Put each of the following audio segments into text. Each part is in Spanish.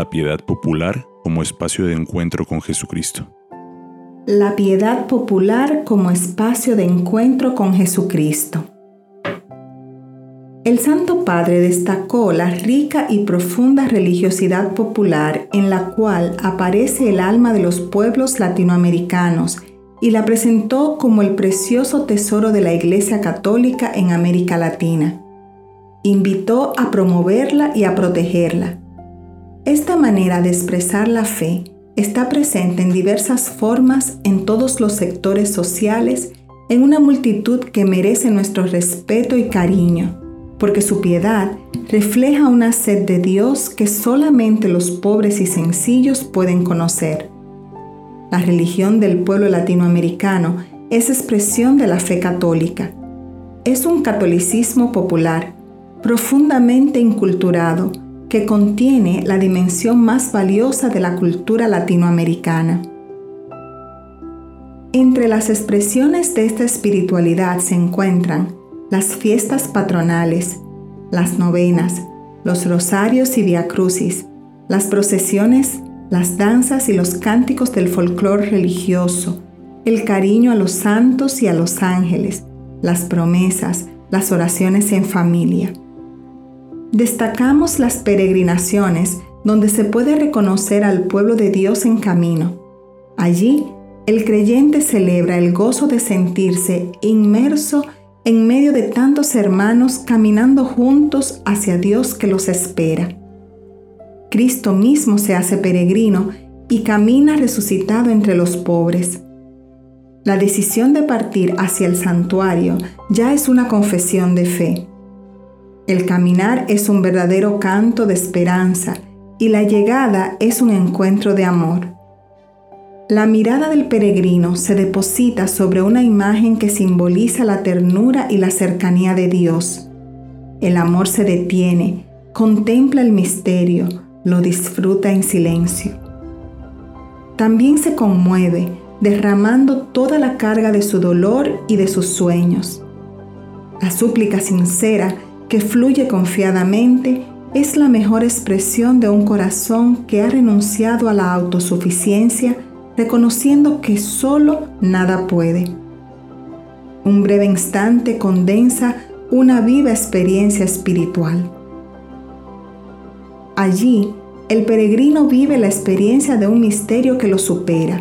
La piedad popular como espacio de encuentro con Jesucristo. La piedad popular como espacio de encuentro con Jesucristo. El Santo Padre destacó la rica y profunda religiosidad popular en la cual aparece el alma de los pueblos latinoamericanos y la presentó como el precioso tesoro de la Iglesia Católica en América Latina. Invitó a promoverla y a protegerla. Esta manera de expresar la fe está presente en diversas formas en todos los sectores sociales, en una multitud que merece nuestro respeto y cariño, porque su piedad refleja una sed de Dios que solamente los pobres y sencillos pueden conocer. La religión del pueblo latinoamericano es expresión de la fe católica. Es un catolicismo popular, profundamente inculturado, que contiene la dimensión más valiosa de la cultura latinoamericana. Entre las expresiones de esta espiritualidad se encuentran las fiestas patronales, las novenas, los rosarios y viacrucis, las procesiones las danzas y los cánticos del folclore religioso, el cariño a los santos y a los ángeles, las promesas, las oraciones en familia. Destacamos las peregrinaciones donde se puede reconocer al pueblo de Dios en camino. Allí, el creyente celebra el gozo de sentirse inmerso en medio de tantos hermanos caminando juntos hacia Dios que los espera. Cristo mismo se hace peregrino y camina resucitado entre los pobres. La decisión de partir hacia el santuario ya es una confesión de fe. El caminar es un verdadero canto de esperanza y la llegada es un encuentro de amor. La mirada del peregrino se deposita sobre una imagen que simboliza la ternura y la cercanía de Dios. El amor se detiene, contempla el misterio, lo disfruta en silencio. También se conmueve, derramando toda la carga de su dolor y de sus sueños. La súplica sincera que fluye confiadamente es la mejor expresión de un corazón que ha renunciado a la autosuficiencia, reconociendo que solo nada puede. Un breve instante condensa una viva experiencia espiritual. Allí, el peregrino vive la experiencia de un misterio que lo supera,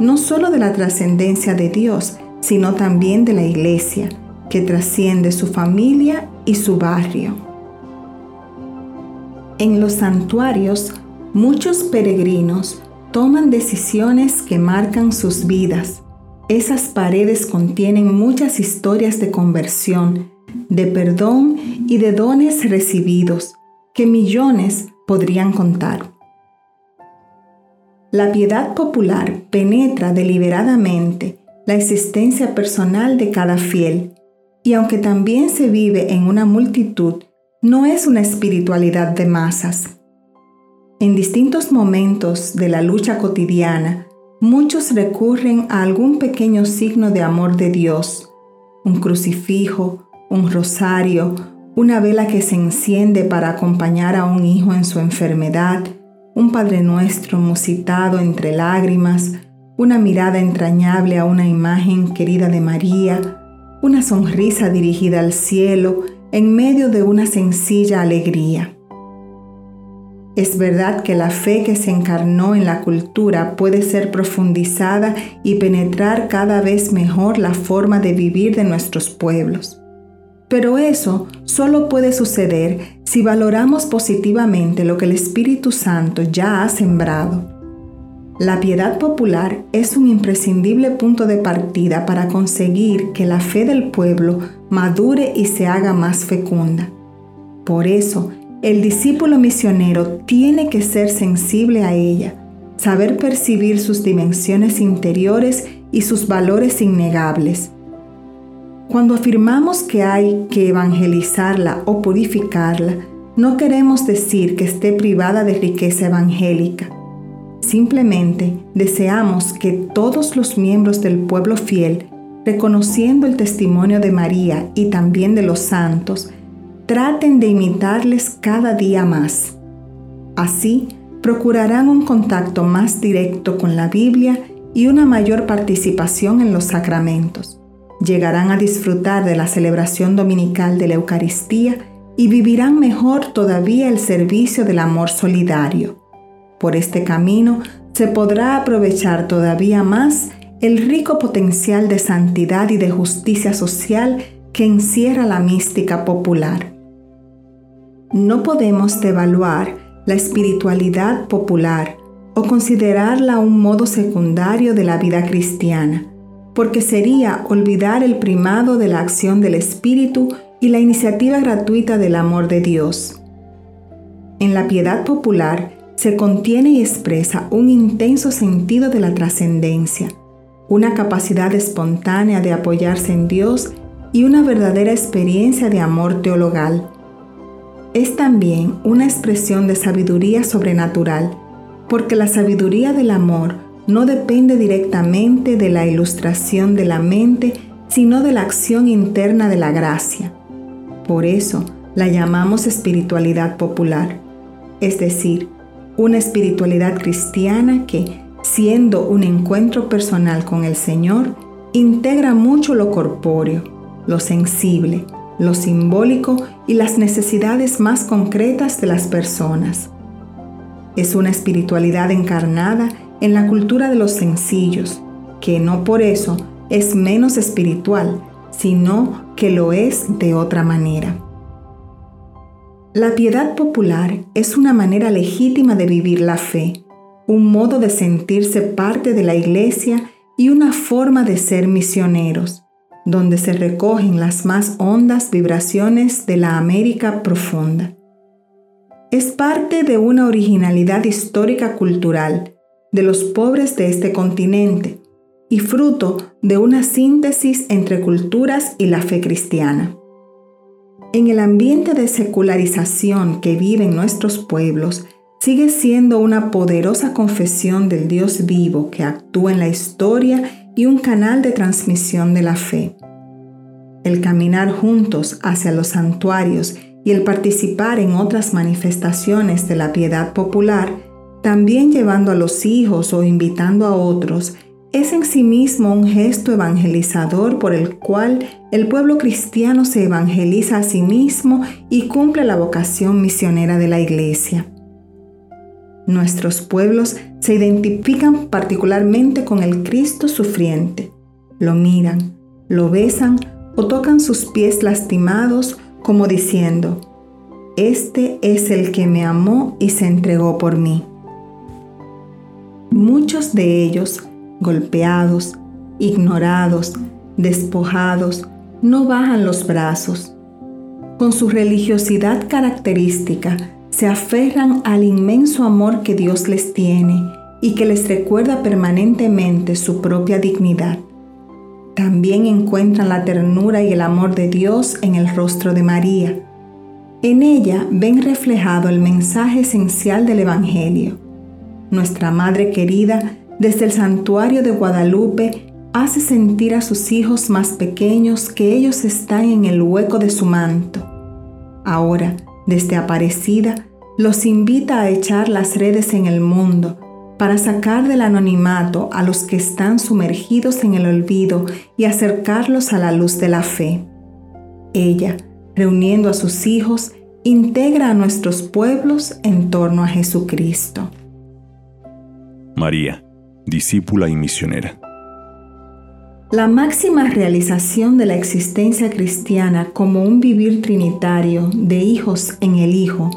no solo de la trascendencia de Dios, sino también de la iglesia, que trasciende su familia y su barrio. En los santuarios, muchos peregrinos toman decisiones que marcan sus vidas. Esas paredes contienen muchas historias de conversión, de perdón y de dones recibidos que millones podrían contar. La piedad popular penetra deliberadamente la existencia personal de cada fiel y aunque también se vive en una multitud, no es una espiritualidad de masas. En distintos momentos de la lucha cotidiana, muchos recurren a algún pequeño signo de amor de Dios, un crucifijo, un rosario, una vela que se enciende para acompañar a un hijo en su enfermedad, un Padre Nuestro musitado entre lágrimas, una mirada entrañable a una imagen querida de María, una sonrisa dirigida al cielo en medio de una sencilla alegría. Es verdad que la fe que se encarnó en la cultura puede ser profundizada y penetrar cada vez mejor la forma de vivir de nuestros pueblos. Pero eso solo puede suceder si valoramos positivamente lo que el Espíritu Santo ya ha sembrado. La piedad popular es un imprescindible punto de partida para conseguir que la fe del pueblo madure y se haga más fecunda. Por eso, el discípulo misionero tiene que ser sensible a ella, saber percibir sus dimensiones interiores y sus valores innegables cuando afirmamos que hay que evangelizarla o purificarla, no queremos decir que esté privada de riqueza evangélica. Simplemente deseamos que todos los miembros del pueblo fiel, reconociendo el testimonio de María y también de los santos, traten de imitarles cada día más. Así, procurarán un contacto más directo con la Biblia y una mayor participación en los sacramentos. Llegarán a disfrutar de la celebración dominical de la Eucaristía y vivirán mejor todavía el servicio del amor solidario. Por este camino se podrá aprovechar todavía más el rico potencial de santidad y de justicia social que encierra la mística popular. No podemos devaluar la espiritualidad popular o considerarla un modo secundario de la vida cristiana, porque sería olvidar el primado de la acción del Espíritu y la iniciativa gratuita del amor de Dios. En la piedad popular se contiene y expresa un intenso sentido de la trascendencia, una capacidad espontánea de apoyarse en Dios y una verdadera experiencia de amor teologal. Es también una expresión de sabiduría sobrenatural, porque la sabiduría del amor no depende directamente de la ilustración de la mente, sino de la acción interna de la gracia. Por eso la llamamos espiritualidad popular, es decir, una espiritualidad cristiana que, siendo un encuentro personal con el Señor, integra mucho lo corpóreo, lo sensible, lo simbólico y las necesidades más concretas de las personas. Es una espiritualidad encarnada en la cultura de los sencillos, que no por eso es menos espiritual, sino que lo es de otra manera. La piedad popular es una manera legítima de vivir la fe, un modo de sentirse parte de la iglesia y una forma de ser misioneros, donde se recogen las más hondas vibraciones de la América profunda. Es parte de una originalidad histórica cultural de los pobres de este continente y fruto de una síntesis entre culturas y la fe cristiana. En el ambiente de secularización que viven nuestros pueblos, sigue siendo una poderosa confesión del Dios vivo que actúa en la historia y un canal de transmisión de la fe. El caminar juntos hacia los santuarios y el participar en otras manifestaciones de la piedad popular, también llevando a los hijos o invitando a otros, es en sí mismo un gesto evangelizador por el cual el pueblo cristiano se evangeliza a sí mismo y cumple la vocación misionera de la iglesia. Nuestros pueblos se identifican particularmente con el Cristo sufriente. Lo miran, lo besan o tocan sus pies lastimados como diciendo, Este es el que me amó y se entregó por mí. Muchos de ellos golpeados, ignorados, despojados, no bajan los brazos. Con su religiosidad característica, se aferran al inmenso amor que Dios les tiene y que les recuerda permanentemente su propia dignidad. También encuentran la ternura y el amor de Dios en el rostro de María. En ella ven reflejado el mensaje esencial del Evangelio. Nuestra Madre querida desde el santuario de Guadalupe hace sentir a sus hijos más pequeños que ellos están en el hueco de su manto. Ahora, desde Aparecida, los invita a echar las redes en el mundo para sacar del anonimato a los que están sumergidos en el olvido y acercarlos a la luz de la fe. Ella, reuniendo a sus hijos, integra a nuestros pueblos en torno a Jesucristo. María discípula y misionera. La máxima realización de la existencia cristiana como un vivir trinitario de hijos en el Hijo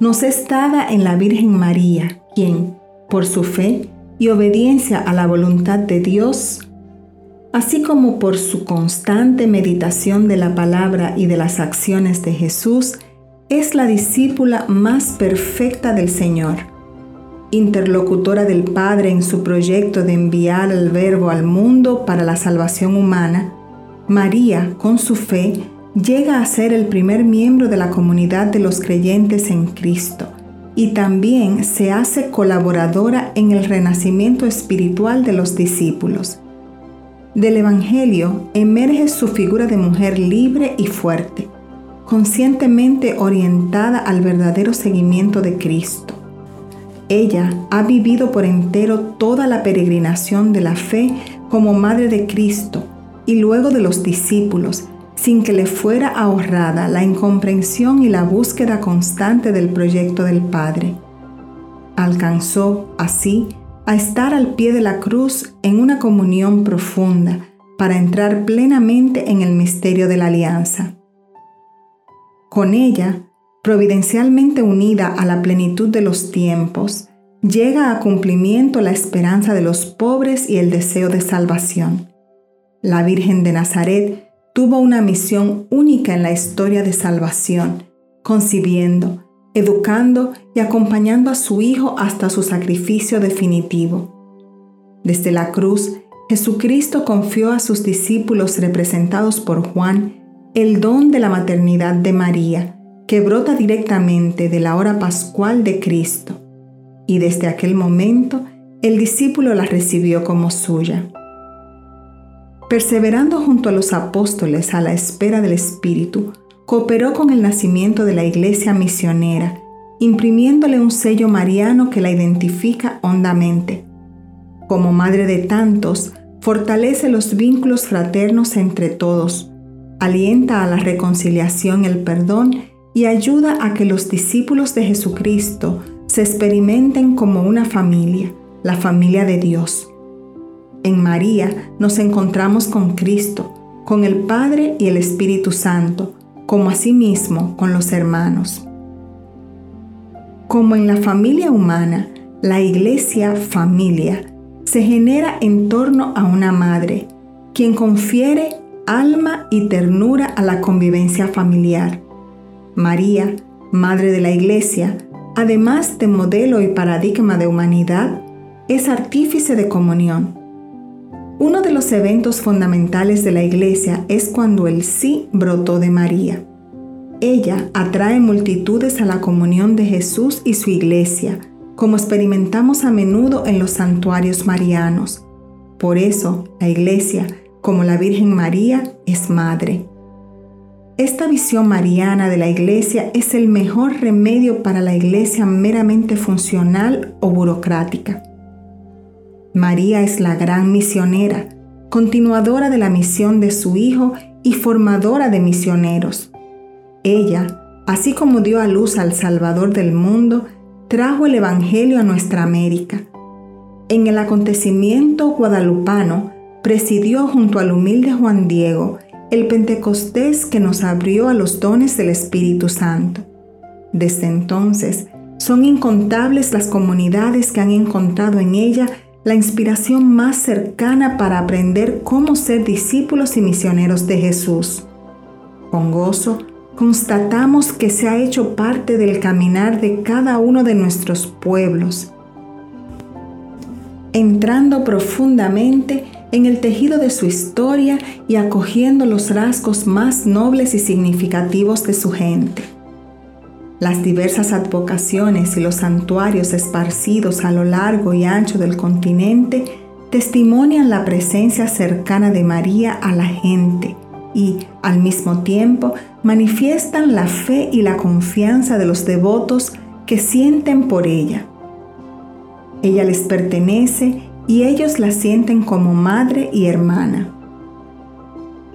nos es dada en la Virgen María, quien, por su fe y obediencia a la voluntad de Dios, así como por su constante meditación de la palabra y de las acciones de Jesús, es la discípula más perfecta del Señor interlocutora del Padre en su proyecto de enviar el Verbo al mundo para la salvación humana, María, con su fe, llega a ser el primer miembro de la comunidad de los creyentes en Cristo y también se hace colaboradora en el renacimiento espiritual de los discípulos. Del Evangelio emerge su figura de mujer libre y fuerte, conscientemente orientada al verdadero seguimiento de Cristo Ella ha vivido por entero toda la peregrinación de la fe como Madre de Cristo y luego de los discípulos, sin que le fuera ahorrada la incomprensión y la búsqueda constante del proyecto del Padre. Alcanzó, así, a estar al pie de la cruz en una comunión profunda para entrar plenamente en el misterio de la alianza. Con ella, providencialmente unida a la plenitud de los tiempos, llega a cumplimiento la esperanza de los pobres y el deseo de salvación. La Virgen de Nazaret tuvo una misión única en la historia de salvación, concibiendo, educando y acompañando a su Hijo hasta su sacrificio definitivo. Desde la cruz, Jesucristo confió a sus discípulos representados por Juan el don de la maternidad de María, que brota directamente de la hora pascual de Cristo, y desde aquel momento el discípulo la recibió como suya. Perseverando junto a los apóstoles a la espera del Espíritu, cooperó con el nacimiento de la iglesia misionera, imprimiéndole un sello mariano que la identifica hondamente. Como madre de tantos, fortalece los vínculos fraternos entre todos, alienta a la reconciliación el perdón y ayuda a que los discípulos de Jesucristo se experimenten como una familia, la familia de Dios. En María nos encontramos con Cristo, con el Padre y el Espíritu Santo, como asimismo con los hermanos. Como en la familia humana, la iglesia familia se genera en torno a una madre, quien confiere alma y ternura a la convivencia familiar. María, Madre de la Iglesia, además de modelo y paradigma de humanidad, es artífice de comunión. Uno de los eventos fundamentales de la Iglesia es cuando el sí brotó de María. Ella atrae multitudes a la comunión de Jesús y su Iglesia, como experimentamos a menudo en los santuarios marianos. Por eso, la Iglesia como la Virgen María es madre. Esta visión mariana de la iglesia es el mejor remedio para la iglesia meramente funcional o burocrática. María es la gran misionera, continuadora de la misión de su Hijo y formadora de misioneros. Ella, así como dio a luz al Salvador del mundo, trajo el Evangelio a nuestra América. En el acontecimiento guadalupano, presidió junto al humilde Juan Diego el Pentecostés que nos abrió a los dones del Espíritu Santo. Desde entonces, son incontables las comunidades que han encontrado en ella la inspiración más cercana para aprender cómo ser discípulos y misioneros de Jesús. Con gozo, constatamos que se ha hecho parte del caminar de cada uno de nuestros pueblos, entrando profundamente en el tejido de su historia y acogiendo los rasgos más nobles y significativos de su gente. Las diversas advocaciones y los santuarios esparcidos a lo largo y ancho del continente testimonian la presencia cercana de María a la gente y, al mismo tiempo, manifiestan la fe y la confianza de los devotos que sienten por ella. Ella les pertenece y ellos la sienten como madre y hermana.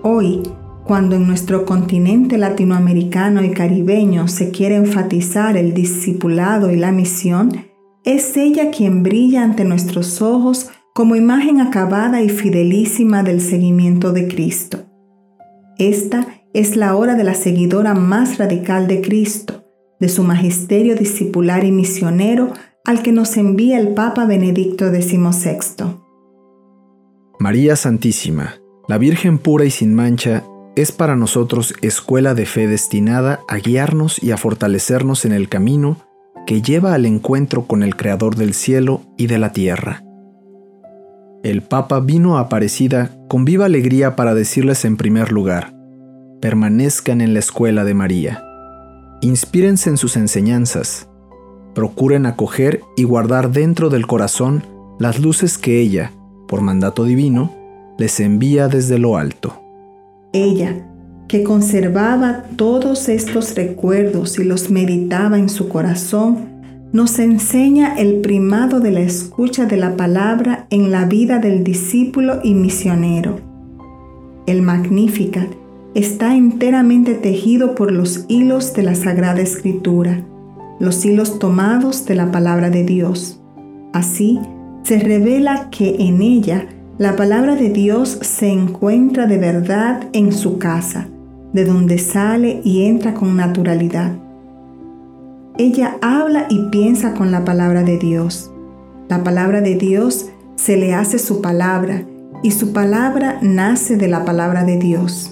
Hoy, cuando en nuestro continente latinoamericano y caribeño se quiere enfatizar el discipulado y la misión, es ella quien brilla ante nuestros ojos como imagen acabada y fidelísima del seguimiento de Cristo. Esta es la hora de la seguidora más radical de Cristo, de su magisterio discipular y misionero al que nos envía el Papa Benedicto XVI. María Santísima, la Virgen pura y sin mancha, es para nosotros escuela de fe destinada a guiarnos y a fortalecernos en el camino que lleva al encuentro con el Creador del cielo y de la tierra. El Papa vino a Aparecida con viva alegría para decirles en primer lugar, permanezcan en la escuela de María, inspírense en sus enseñanzas, procuren acoger y guardar dentro del corazón las luces que ella, por mandato divino, les envía desde lo alto. Ella, que conservaba todos estos recuerdos y los meditaba en su corazón, nos enseña el primado de la escucha de la palabra en la vida del discípulo y misionero. El Magnificat está enteramente tejido por los hilos de la Sagrada Escritura, los hilos tomados de la palabra de Dios. Así, se revela que en ella la palabra de Dios se encuentra de verdad en su casa, de donde sale y entra con naturalidad. Ella habla y piensa con la palabra de Dios. La palabra de Dios se le hace su palabra y su palabra nace de la palabra de Dios.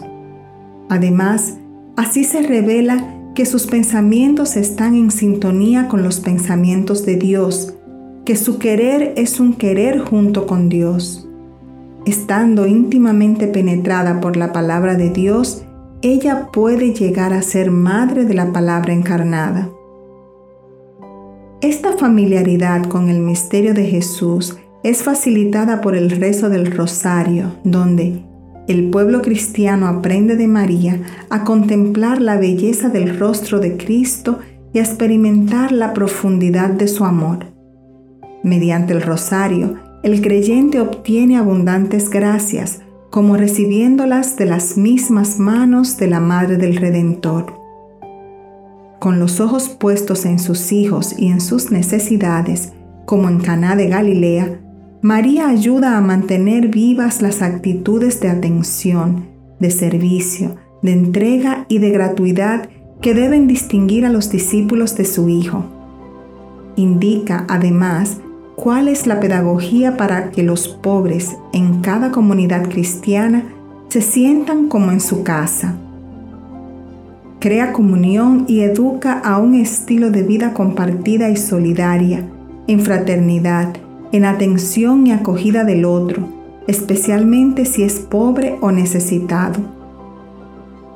Además, así se revela que sus pensamientos están en sintonía con los pensamientos de Dios, que su querer es un querer junto con Dios. Estando íntimamente penetrada por la palabra de Dios, ella puede llegar a ser madre de la palabra encarnada. Esta familiaridad con el misterio de Jesús es facilitada por el rezo del rosario, donde el pueblo cristiano aprende de María a contemplar la belleza del rostro de Cristo y a experimentar la profundidad de su amor. Mediante el rosario, el creyente obtiene abundantes gracias, como recibiéndolas de las mismas manos de la Madre del Redentor. Con los ojos puestos en sus hijos y en sus necesidades, como en Caná de Galilea, María ayuda a mantener vivas las actitudes de atención, de servicio, de entrega y de gratuidad que deben distinguir a los discípulos de su Hijo. Indica, además, cuál es la pedagogía para que los pobres en cada comunidad cristiana se sientan como en su casa. Crea comunión y educa a un estilo de vida compartida y solidaria, en fraternidad, en atención y acogida del otro, especialmente si es pobre o necesitado.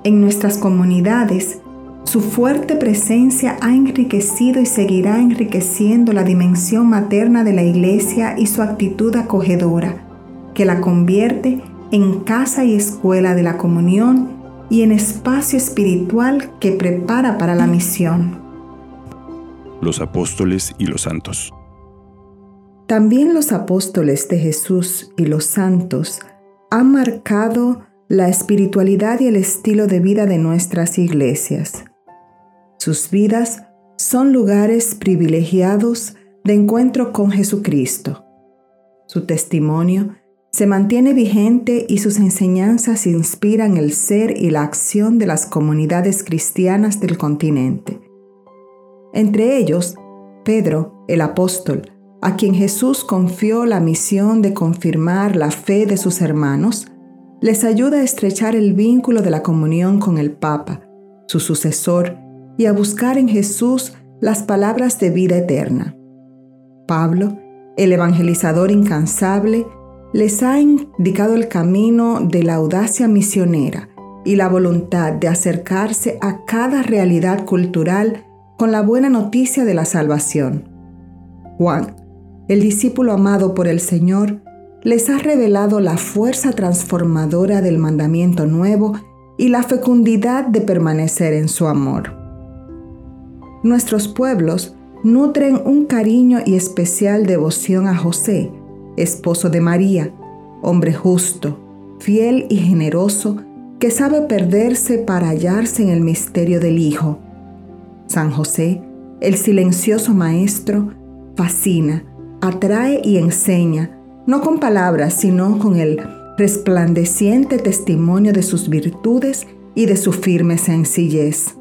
En nuestras comunidades, su fuerte presencia ha enriquecido y seguirá enriqueciendo la dimensión materna de la Iglesia y su actitud acogedora, que la convierte en casa y escuela de la comunión y en espacio espiritual que prepara para la misión. Los apóstoles y los santos. También los apóstoles de Jesús y los santos han marcado la espiritualidad y el estilo de vida de nuestras iglesias. Sus vidas son lugares privilegiados de encuentro con Jesucristo. Su testimonio se mantiene vigente y sus enseñanzas inspiran el ser y la acción de las comunidades cristianas del continente. Entre ellos, Pedro, el apóstol, a quien Jesús confió la misión de confirmar la fe de sus hermanos, les ayuda a estrechar el vínculo de la comunión con el Papa, su sucesor y a buscar en Jesús las palabras de vida eterna. Pablo, el evangelizador incansable, les ha indicado el camino de la audacia misionera y la voluntad de acercarse a cada realidad cultural con la buena noticia de la salvación. Juan, el discípulo amado por el Señor, les ha revelado la fuerza transformadora del mandamiento nuevo y la fecundidad de permanecer en su amor nuestros pueblos nutren un cariño y especial devoción a José, esposo de María, hombre justo, fiel y generoso, que sabe perderse para hallarse en el misterio del Hijo. San José, el silencioso Maestro, fascina, atrae y enseña, no con palabras, sino con el resplandeciente testimonio de sus virtudes y de su firme sencillez.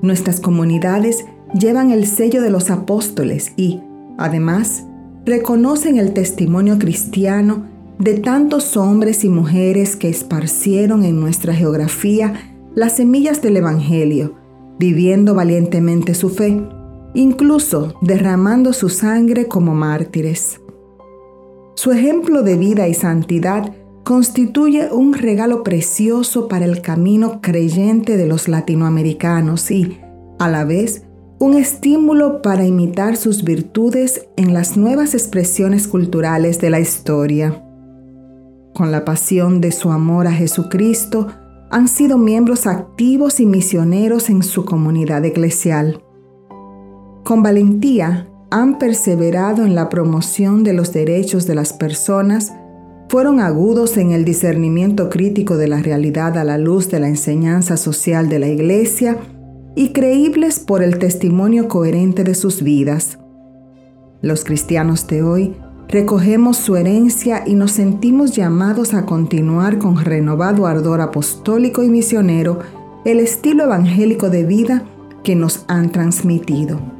Nuestras comunidades llevan el sello de los apóstoles y, además, reconocen el testimonio cristiano de tantos hombres y mujeres que esparcieron en nuestra geografía las semillas del Evangelio, viviendo valientemente su fe, incluso derramando su sangre como mártires. Su ejemplo de vida y santidad constituye un regalo precioso para el camino creyente de los latinoamericanos y, a la vez, un estímulo para imitar sus virtudes en las nuevas expresiones culturales de la historia. Con la pasión de su amor a Jesucristo, han sido miembros activos y misioneros en su comunidad eclesial. Con valentía han perseverado en la promoción de los derechos de las personas, fueron agudos en el discernimiento crítico de la realidad a la luz de la enseñanza social de la Iglesia y creíbles por el testimonio coherente de sus vidas. Los cristianos de hoy recogemos su herencia y nos sentimos llamados a continuar con renovado ardor apostólico y misionero el estilo evangélico de vida que nos han transmitido.